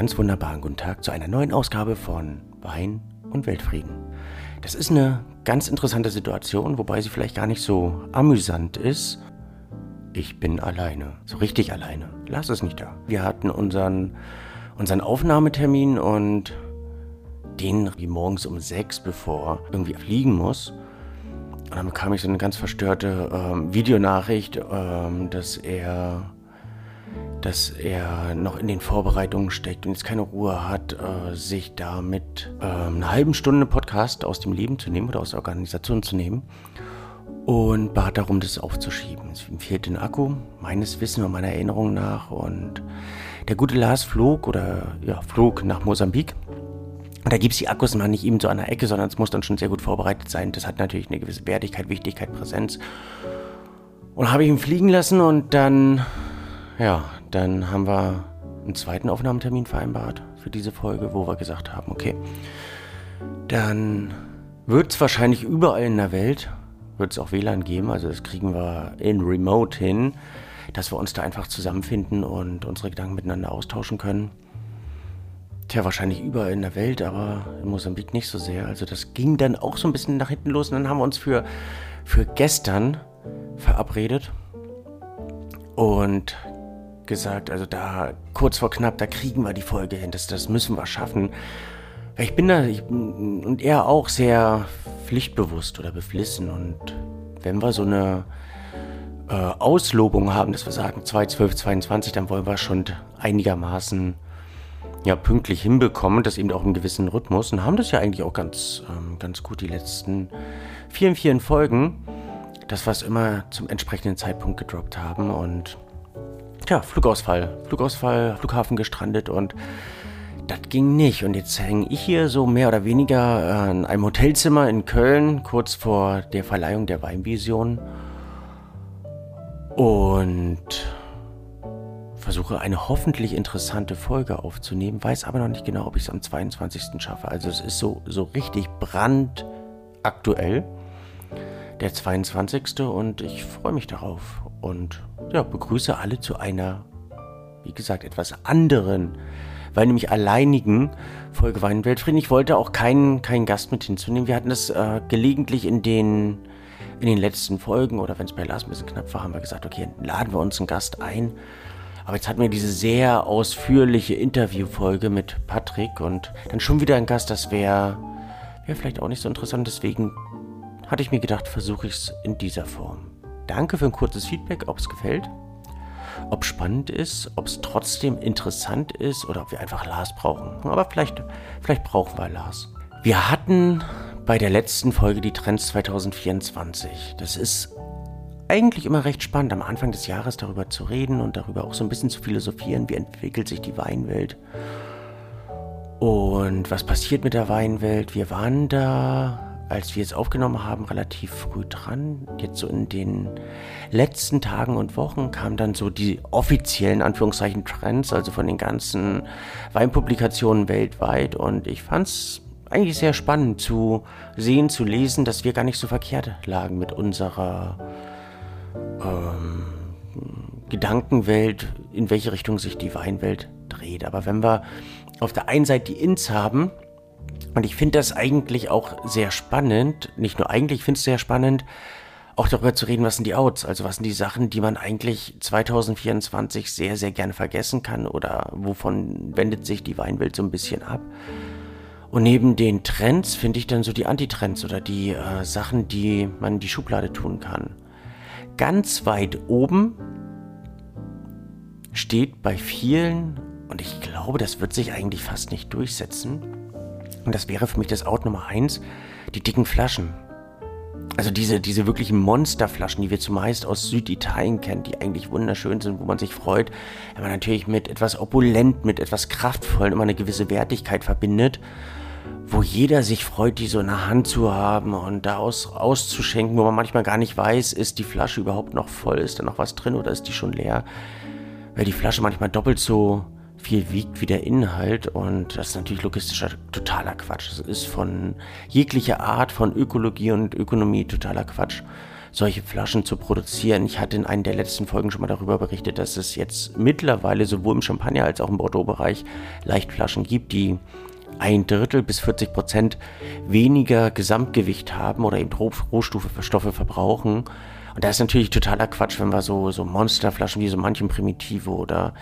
ganz wunderbaren guten Tag zu einer neuen Ausgabe von Wein und Weltfrieden. Das ist eine ganz interessante Situation, wobei sie vielleicht gar nicht so amüsant ist. Ich bin alleine, so richtig alleine. Lass es nicht da. Wir hatten unseren, unseren Aufnahmetermin und den morgens um sechs, bevor irgendwie fliegen muss. Und dann bekam ich so eine ganz verstörte ähm, Videonachricht, ähm, dass er dass er noch in den Vorbereitungen steckt und jetzt keine Ruhe hat, äh, sich da mit äh, einer halben Stunde Podcast aus dem Leben zu nehmen oder aus der Organisation zu nehmen und bat darum, das aufzuschieben. Es fehlt ein Akku, meines Wissens und meiner Erinnerung nach und der gute Lars flog oder ja, flog nach Mosambik. Da gibt es die Akkus mal nicht eben so an der Ecke, sondern es muss dann schon sehr gut vorbereitet sein. Das hat natürlich eine gewisse Wertigkeit, Wichtigkeit, Präsenz. Und habe ich ihn fliegen lassen und dann, ja, dann haben wir einen zweiten Aufnahmetermin vereinbart für diese Folge, wo wir gesagt haben, okay, dann wird es wahrscheinlich überall in der Welt, wird es auch WLAN geben, also das kriegen wir in Remote hin, dass wir uns da einfach zusammenfinden und unsere Gedanken miteinander austauschen können. Tja, wahrscheinlich überall in der Welt, aber in Mosambik nicht so sehr. Also das ging dann auch so ein bisschen nach hinten los und dann haben wir uns für, für gestern verabredet. Und gesagt, also da kurz vor knapp, da kriegen wir die Folge hin, das, das müssen wir schaffen. Ich bin da, ich, und er auch sehr pflichtbewusst oder beflissen. Und wenn wir so eine äh, Auslobung haben, dass wir sagen 2, 12, 22, dann wollen wir schon einigermaßen ja, pünktlich hinbekommen, das eben auch im gewissen Rhythmus. Und haben das ja eigentlich auch ganz, ähm, ganz gut die letzten vielen, vielen Folgen, dass wir es immer zum entsprechenden Zeitpunkt gedroppt haben. Und Tja, Flugausfall. Flugausfall, Flughafen gestrandet und das ging nicht. Und jetzt hänge ich hier so mehr oder weniger äh, in einem Hotelzimmer in Köln, kurz vor der Verleihung der Weinvision. Und versuche eine hoffentlich interessante Folge aufzunehmen, weiß aber noch nicht genau, ob ich es am 22. schaffe. Also es ist so, so richtig brandaktuell, der 22. und ich freue mich darauf und ja, begrüße alle zu einer, wie gesagt, etwas anderen, weil nämlich alleinigen Folge Wein Weltfrieden. Ich wollte auch keinen, keinen Gast mit hinzunehmen. Wir hatten es äh, gelegentlich in den, in den letzten Folgen oder wenn es bei Lars ein bisschen knapp war, haben wir gesagt, okay, laden wir uns einen Gast ein. Aber jetzt hatten wir diese sehr ausführliche Interviewfolge mit Patrick und dann schon wieder ein Gast, das wäre wär vielleicht auch nicht so interessant. Deswegen hatte ich mir gedacht, versuche ich es in dieser Form. Danke für ein kurzes Feedback, ob es gefällt, ob es spannend ist, ob es trotzdem interessant ist oder ob wir einfach Lars brauchen. Aber vielleicht, vielleicht brauchen wir Lars. Wir hatten bei der letzten Folge die Trends 2024. Das ist eigentlich immer recht spannend, am Anfang des Jahres darüber zu reden und darüber auch so ein bisschen zu philosophieren, wie entwickelt sich die Weinwelt und was passiert mit der Weinwelt. Wir waren da als wir es aufgenommen haben, relativ früh dran. Jetzt so in den letzten Tagen und Wochen kamen dann so die offiziellen Anführungszeichen Trends, also von den ganzen Weinpublikationen weltweit. Und ich fand es eigentlich sehr spannend zu sehen, zu lesen, dass wir gar nicht so verkehrt lagen mit unserer ähm, Gedankenwelt, in welche Richtung sich die Weinwelt dreht. Aber wenn wir auf der einen Seite die Ins haben, und ich finde das eigentlich auch sehr spannend, nicht nur eigentlich, ich finde es sehr spannend, auch darüber zu reden, was sind die Outs, also was sind die Sachen, die man eigentlich 2024 sehr, sehr gerne vergessen kann oder wovon wendet sich die Weinwelt so ein bisschen ab. Und neben den Trends finde ich dann so die Antitrends oder die äh, Sachen, die man in die Schublade tun kann. Ganz weit oben steht bei vielen, und ich glaube, das wird sich eigentlich fast nicht durchsetzen, und das wäre für mich das Out Nummer 1, die dicken Flaschen. Also diese, diese wirklichen Monsterflaschen, die wir zumeist aus Süditalien kennen, die eigentlich wunderschön sind, wo man sich freut, wenn man natürlich mit etwas opulent, mit etwas kraftvollen immer eine gewisse Wertigkeit verbindet, wo jeder sich freut, die so in der Hand zu haben und da aus, auszuschenken, wo man manchmal gar nicht weiß, ist die Flasche überhaupt noch voll, ist da noch was drin oder ist die schon leer, weil die Flasche manchmal doppelt so viel wiegt wie der Inhalt und das ist natürlich logistischer totaler Quatsch. Das ist von jeglicher Art von Ökologie und Ökonomie totaler Quatsch. solche Flaschen zu produzieren. Ich hatte in einer der letzten Folgen schon mal darüber berichtet, dass es jetzt mittlerweile sowohl im Champagner als auch im Bordeaux-Bereich Leichtflaschen gibt, die ein Drittel bis 40 Prozent weniger Gesamtgewicht haben oder eben Rohstoffe verbrauchen. Und da ist natürlich totaler Quatsch, wenn wir so, so Monsterflaschen wie so manchen Primitive oder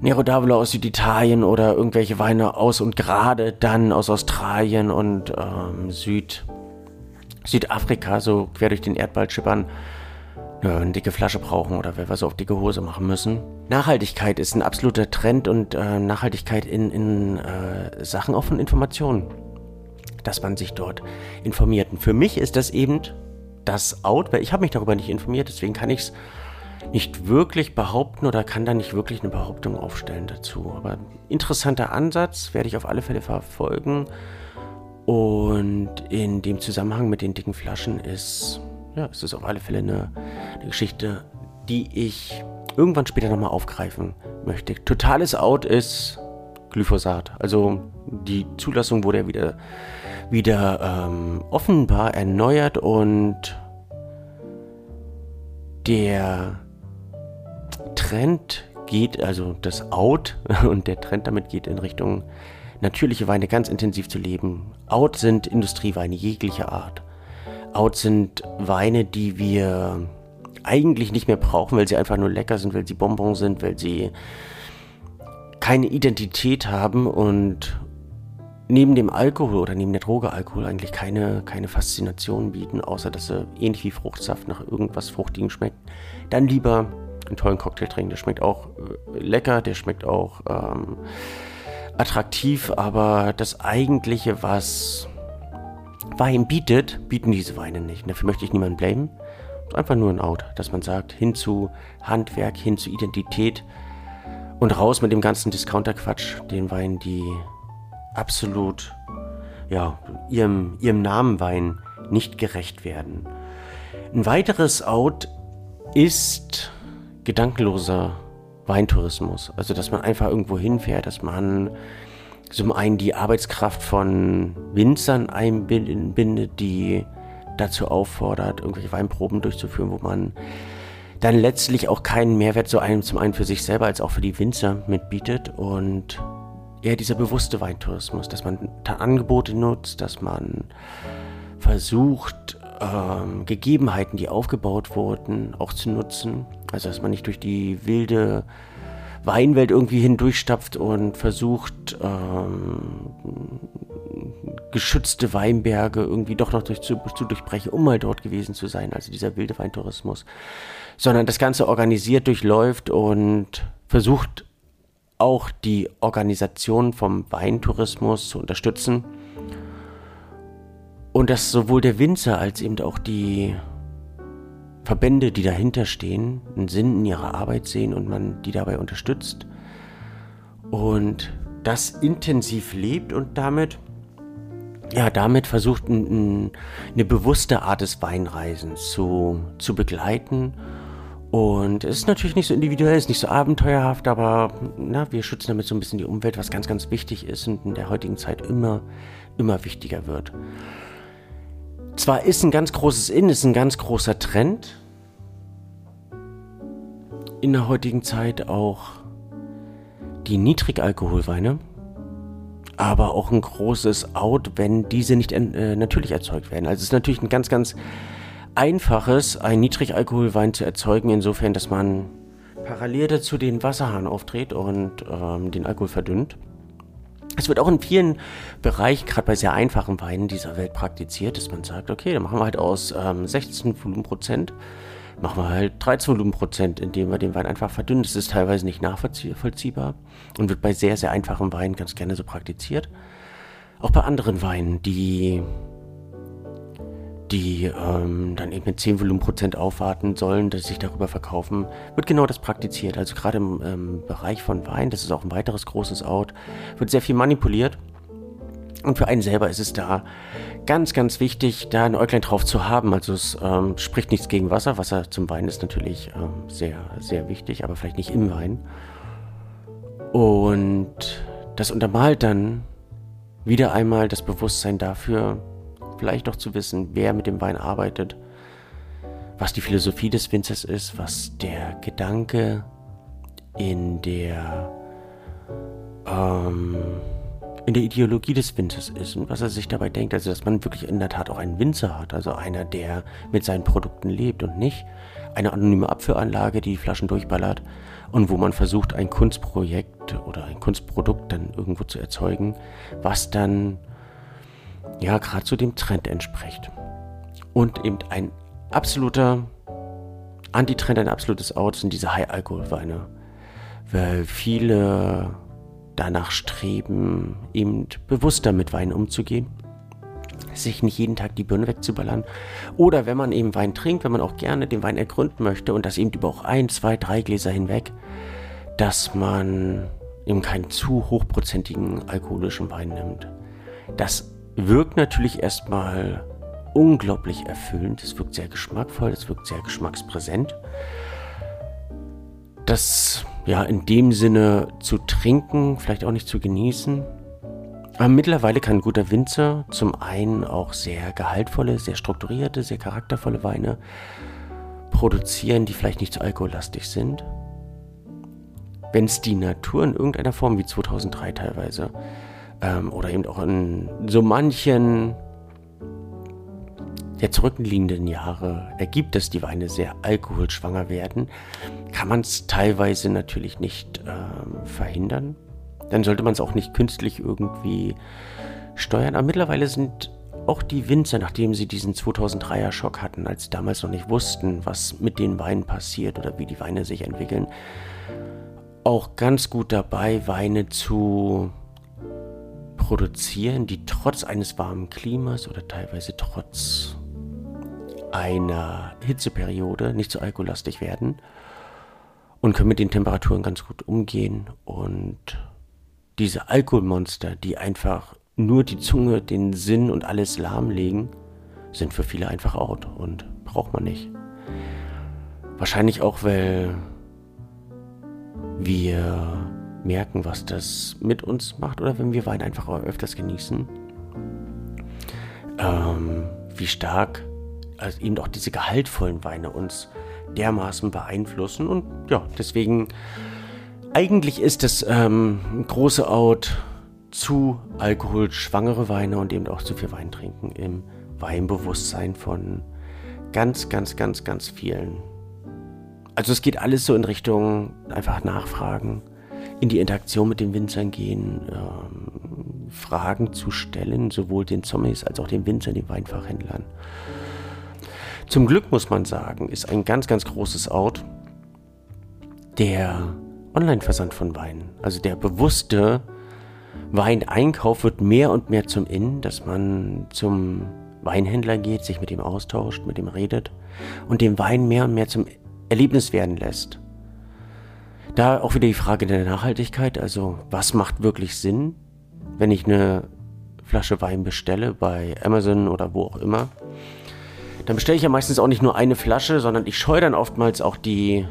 Nero d'Avola aus Süditalien oder irgendwelche Weine aus und gerade dann aus Australien und ähm, Süd, Südafrika so quer durch den Erdball schippern, ja, eine dicke Flasche brauchen oder wir so auf dicke Hose machen müssen. Nachhaltigkeit ist ein absoluter Trend und äh, Nachhaltigkeit in, in äh, Sachen auch von Informationen, dass man sich dort informiert. Und für mich ist das eben das Out, weil ich habe mich darüber nicht informiert, deswegen kann ich es nicht wirklich behaupten oder kann da nicht wirklich eine Behauptung aufstellen dazu. Aber interessanter Ansatz werde ich auf alle Fälle verfolgen. Und in dem Zusammenhang mit den dicken Flaschen ist, ja, es ist auf alle Fälle eine, eine Geschichte, die ich irgendwann später nochmal aufgreifen möchte. Totales Out ist Glyphosat. Also die Zulassung wurde ja wieder, wieder ähm, offenbar erneuert und der Trend geht, also das Out und der Trend damit geht in Richtung natürliche Weine ganz intensiv zu leben. Out sind Industrieweine jeglicher Art. Out sind Weine, die wir eigentlich nicht mehr brauchen, weil sie einfach nur lecker sind, weil sie Bonbon sind, weil sie keine Identität haben und neben dem Alkohol oder neben der Droge Alkohol eigentlich keine, keine Faszination bieten, außer dass sie ähnlich wie Fruchtsaft nach irgendwas Fruchtigem schmeckt. Dann lieber einen tollen Cocktail trinken. Der schmeckt auch äh, lecker, der schmeckt auch ähm, attraktiv, aber das eigentliche, was Wein bietet, bieten diese Weine nicht. dafür möchte ich niemanden blamen. Einfach nur ein Out, dass man sagt, hin zu Handwerk, hin zu Identität und raus mit dem ganzen Discounter-Quatsch, den Weinen, die absolut ja, ihrem, ihrem Namen Wein nicht gerecht werden. Ein weiteres Out ist gedankenloser Weintourismus. Also, dass man einfach irgendwo hinfährt, dass man zum einen die Arbeitskraft von Winzern einbindet, die dazu auffordert, irgendwelche Weinproben durchzuführen, wo man dann letztlich auch keinen Mehrwert so einem zum einen für sich selber als auch für die Winzer mitbietet und eher dieser bewusste Weintourismus, dass man Angebote nutzt, dass man versucht, ähm, Gegebenheiten, die aufgebaut wurden, auch zu nutzen. Also dass man nicht durch die wilde Weinwelt irgendwie hindurchstapft und versucht, ähm, geschützte Weinberge irgendwie doch noch durch, zu, zu durchbrechen, um mal dort gewesen zu sein. Also dieser wilde Weintourismus. Sondern das Ganze organisiert durchläuft und versucht auch die Organisation vom Weintourismus zu unterstützen und dass sowohl der Winzer als eben auch die Verbände, die dahinter stehen, einen Sinn in ihrer Arbeit sehen und man die dabei unterstützt. Und das intensiv lebt und damit, ja, damit versucht, ein, eine bewusste Art des Weinreisens zu, zu begleiten. Und es ist natürlich nicht so individuell, es ist nicht so abenteuerhaft, aber na, wir schützen damit so ein bisschen die Umwelt, was ganz, ganz wichtig ist und in der heutigen Zeit immer, immer wichtiger wird. Zwar ist ein ganz großes In, ist ein ganz großer Trend in der heutigen Zeit auch die Niedrigalkoholweine, aber auch ein großes Out, wenn diese nicht äh, natürlich erzeugt werden. Also es ist natürlich ein ganz, ganz einfaches, einen Niedrigalkoholwein zu erzeugen, insofern, dass man parallel dazu den Wasserhahn aufdreht und ähm, den Alkohol verdünnt. Es wird auch in vielen Bereichen, gerade bei sehr einfachen Weinen dieser Welt praktiziert, dass man sagt, okay, dann machen wir halt aus ähm, 16 Volumenprozent, machen wir halt 13 Volumenprozent, indem wir den Wein einfach verdünnen. Das ist teilweise nicht nachvollziehbar und wird bei sehr, sehr einfachen Weinen ganz gerne so praktiziert. Auch bei anderen Weinen, die die ähm, dann eben mit 10 Volumenprozent aufwarten sollen, dass sie sich darüber verkaufen, wird genau das praktiziert. Also gerade im ähm, Bereich von Wein, das ist auch ein weiteres großes Out, wird sehr viel manipuliert. Und für einen selber ist es da ganz, ganz wichtig, da ein Äuglein drauf zu haben. Also es ähm, spricht nichts gegen Wasser. Wasser zum Wein ist natürlich ähm, sehr, sehr wichtig, aber vielleicht nicht im Wein. Und das untermalt dann wieder einmal das Bewusstsein dafür, vielleicht auch zu wissen, wer mit dem Wein arbeitet, was die Philosophie des Winzers ist, was der Gedanke in der ähm, in der Ideologie des Winzers ist und was er sich dabei denkt. Also, dass man wirklich in der Tat auch einen Winzer hat, also einer, der mit seinen Produkten lebt und nicht eine anonyme Abführanlage, die, die Flaschen durchballert und wo man versucht, ein Kunstprojekt oder ein Kunstprodukt dann irgendwo zu erzeugen, was dann ja gerade zu dem Trend entspricht. Und eben ein absoluter Antitrend, ein absolutes Out sind diese High-Alkohol-Weine. Weil viele danach streben, eben bewusster mit Wein umzugehen, sich nicht jeden Tag die Birne wegzuballern. Oder wenn man eben Wein trinkt, wenn man auch gerne den Wein ergründen möchte und das eben über auch ein, zwei, drei Gläser hinweg, dass man eben keinen zu hochprozentigen alkoholischen Wein nimmt. Das wirkt natürlich erstmal unglaublich erfüllend, es wirkt sehr geschmackvoll, es wirkt sehr geschmackspräsent. Das ja in dem Sinne zu trinken, vielleicht auch nicht zu genießen. Aber mittlerweile kann ein guter Winzer zum einen auch sehr gehaltvolle, sehr strukturierte, sehr charaktervolle Weine produzieren, die vielleicht nicht zu alkohollastig sind. Wenn es die Natur in irgendeiner Form, wie 2003 teilweise, ähm, oder eben auch in so manchen der zurückliegenden Jahre ergibt, dass die Weine sehr alkoholschwanger werden, kann man es teilweise natürlich nicht äh, verhindern. Dann sollte man es auch nicht künstlich irgendwie steuern. Aber mittlerweile sind auch die Winzer, nachdem sie diesen 2003er Schock hatten, als sie damals noch nicht wussten, was mit den Weinen passiert oder wie die Weine sich entwickeln, auch ganz gut dabei, Weine zu produzieren, die trotz eines warmen Klimas oder teilweise trotz einer Hitzeperiode nicht so alkohollastig werden und können mit den Temperaturen ganz gut umgehen. Und diese Alkoholmonster, die einfach nur die Zunge, den Sinn und alles lahmlegen, sind für viele einfach out und braucht man nicht. Wahrscheinlich auch, weil wir merken, was das mit uns macht oder wenn wir Wein einfach öfters genießen. Ähm, wie stark also eben auch diese gehaltvollen Weine uns dermaßen beeinflussen. Und ja, deswegen, eigentlich ist es ähm, große Out zu alkoholschwangere Weine und eben auch zu viel Wein trinken im Weinbewusstsein von ganz, ganz, ganz, ganz vielen. Also es geht alles so in Richtung einfach nachfragen, in die Interaktion mit den Winzern gehen, ähm, Fragen zu stellen, sowohl den Zombies als auch den Winzern, den Weinfachhändlern. Zum Glück muss man sagen, ist ein ganz, ganz großes Out der Online-Versand von Wein. Also der bewusste Weineinkauf wird mehr und mehr zum In, dass man zum Weinhändler geht, sich mit ihm austauscht, mit ihm redet und den Wein mehr und mehr zum Erlebnis werden lässt. Da auch wieder die Frage der Nachhaltigkeit, also was macht wirklich Sinn, wenn ich eine Flasche Wein bestelle bei Amazon oder wo auch immer dann bestelle ich ja meistens auch nicht nur eine Flasche, sondern ich scheue dann oftmals auch die,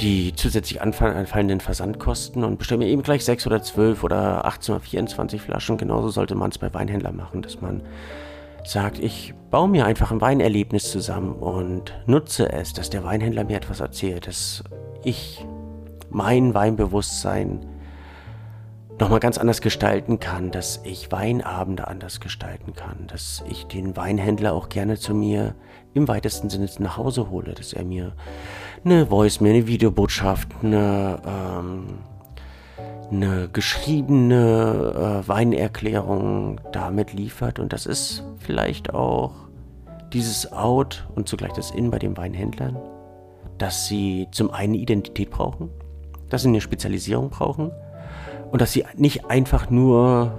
die zusätzlich anfallenden Versandkosten und bestelle mir eben gleich sechs oder zwölf oder 18 oder 24 Flaschen. Genauso sollte man es bei Weinhändlern machen, dass man sagt, ich baue mir einfach ein Weinerlebnis zusammen und nutze es, dass der Weinhändler mir etwas erzählt, dass ich mein Weinbewusstsein nochmal ganz anders gestalten kann, dass ich Weinabende anders gestalten kann, dass ich den Weinhändler auch gerne zu mir im weitesten Sinne nach Hause hole, dass er mir eine Voice, eine Videobotschaft, eine, ähm, eine geschriebene äh, Weinerklärung damit liefert. Und das ist vielleicht auch dieses Out und zugleich das In bei den Weinhändlern, dass sie zum einen Identität brauchen, dass sie eine Spezialisierung brauchen und dass sie nicht einfach nur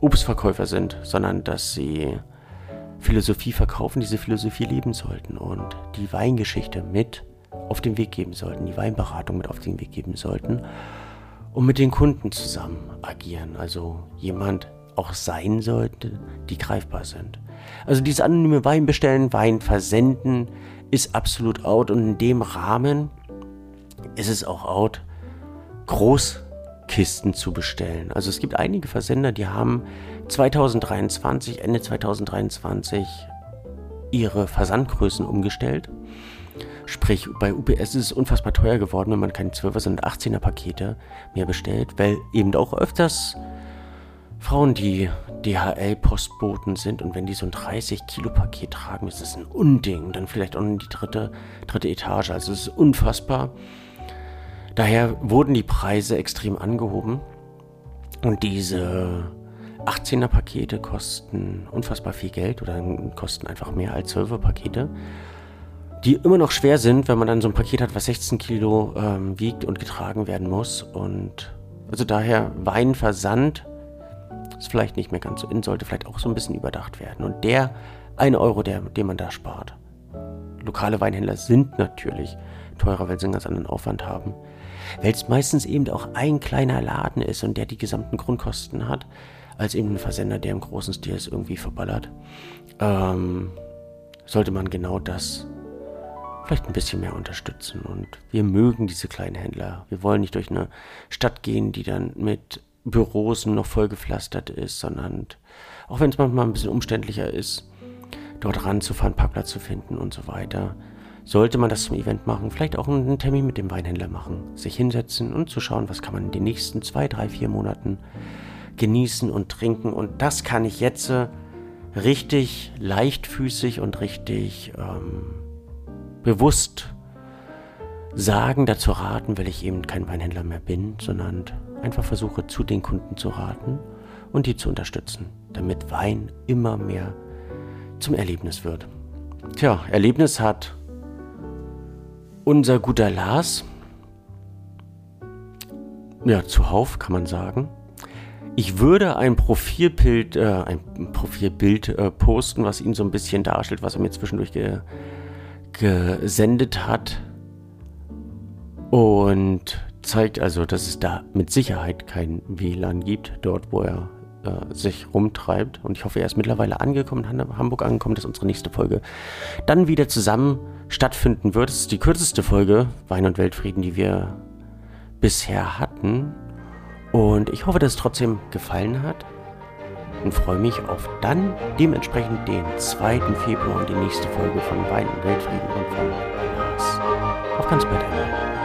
Obstverkäufer sind, sondern dass sie Philosophie verkaufen, diese Philosophie leben sollten und die Weingeschichte mit auf den Weg geben sollten, die Weinberatung mit auf den Weg geben sollten und mit den Kunden zusammen agieren. Also jemand auch sein sollte, die greifbar sind. Also dieses anonyme Wein bestellen, Wein versenden ist absolut out und in dem Rahmen ist es auch out, groß Kisten zu bestellen. Also es gibt einige Versender, die haben 2023, Ende 2023 ihre Versandgrößen umgestellt. Sprich, bei UPS ist es unfassbar teuer geworden, wenn man keine 12er, sondern 18er Pakete mehr bestellt, weil eben auch öfters Frauen, die DHL-Postboten sind und wenn die so ein 30-Kilo-Paket tragen, ist das ein Unding. Dann vielleicht auch in die dritte, dritte Etage. Also es ist unfassbar. Daher wurden die Preise extrem angehoben. Und diese 18er Pakete kosten unfassbar viel Geld oder kosten einfach mehr als 12er Pakete. Die immer noch schwer sind, wenn man dann so ein Paket hat, was 16 Kilo ähm, wiegt und getragen werden muss. Und also daher Weinversand ist vielleicht nicht mehr ganz so in, sollte vielleicht auch so ein bisschen überdacht werden. Und der 1 Euro, der, den man da spart. Lokale Weinhändler sind natürlich teurer, weil sie einen ganz anderen Aufwand haben. Weil es meistens eben auch ein kleiner Laden ist und der die gesamten Grundkosten hat, als eben ein Versender, der im großen Stil ist, irgendwie verballert. Ähm, sollte man genau das vielleicht ein bisschen mehr unterstützen. Und wir mögen diese kleinen Händler. Wir wollen nicht durch eine Stadt gehen, die dann mit Büros noch vollgepflastert ist, sondern auch wenn es manchmal ein bisschen umständlicher ist, dort ranzufahren, Parkplatz zu finden und so weiter, sollte man das zum Event machen, vielleicht auch einen Termin mit dem Weinhändler machen, sich hinsetzen und zu schauen, was kann man in den nächsten zwei, drei, vier Monaten genießen und trinken. Und das kann ich jetzt äh, richtig leichtfüßig und richtig ähm, bewusst sagen, dazu raten, weil ich eben kein Weinhändler mehr bin, sondern einfach versuche, zu den Kunden zu raten und die zu unterstützen, damit Wein immer mehr zum Erlebnis wird. Tja, Erlebnis hat unser guter Lars, ja, zuhauf kann man sagen. Ich würde ein Profilbild, äh, ein Profilbild äh, posten, was ihn so ein bisschen darstellt, was er mir zwischendurch ge gesendet hat. Und zeigt also, dass es da mit Sicherheit kein WLAN gibt, dort wo er äh, sich rumtreibt. Und ich hoffe, er ist mittlerweile angekommen, in Hamburg angekommen, dass unsere nächste Folge dann wieder zusammen stattfinden wird. Es ist die kürzeste Folge Wein und Weltfrieden, die wir bisher hatten. Und ich hoffe, dass es trotzdem gefallen hat. Und freue mich auf dann dementsprechend den 2. Februar und die nächste Folge von Wein und Weltfrieden und von Lars. Auf ganz bald einmal.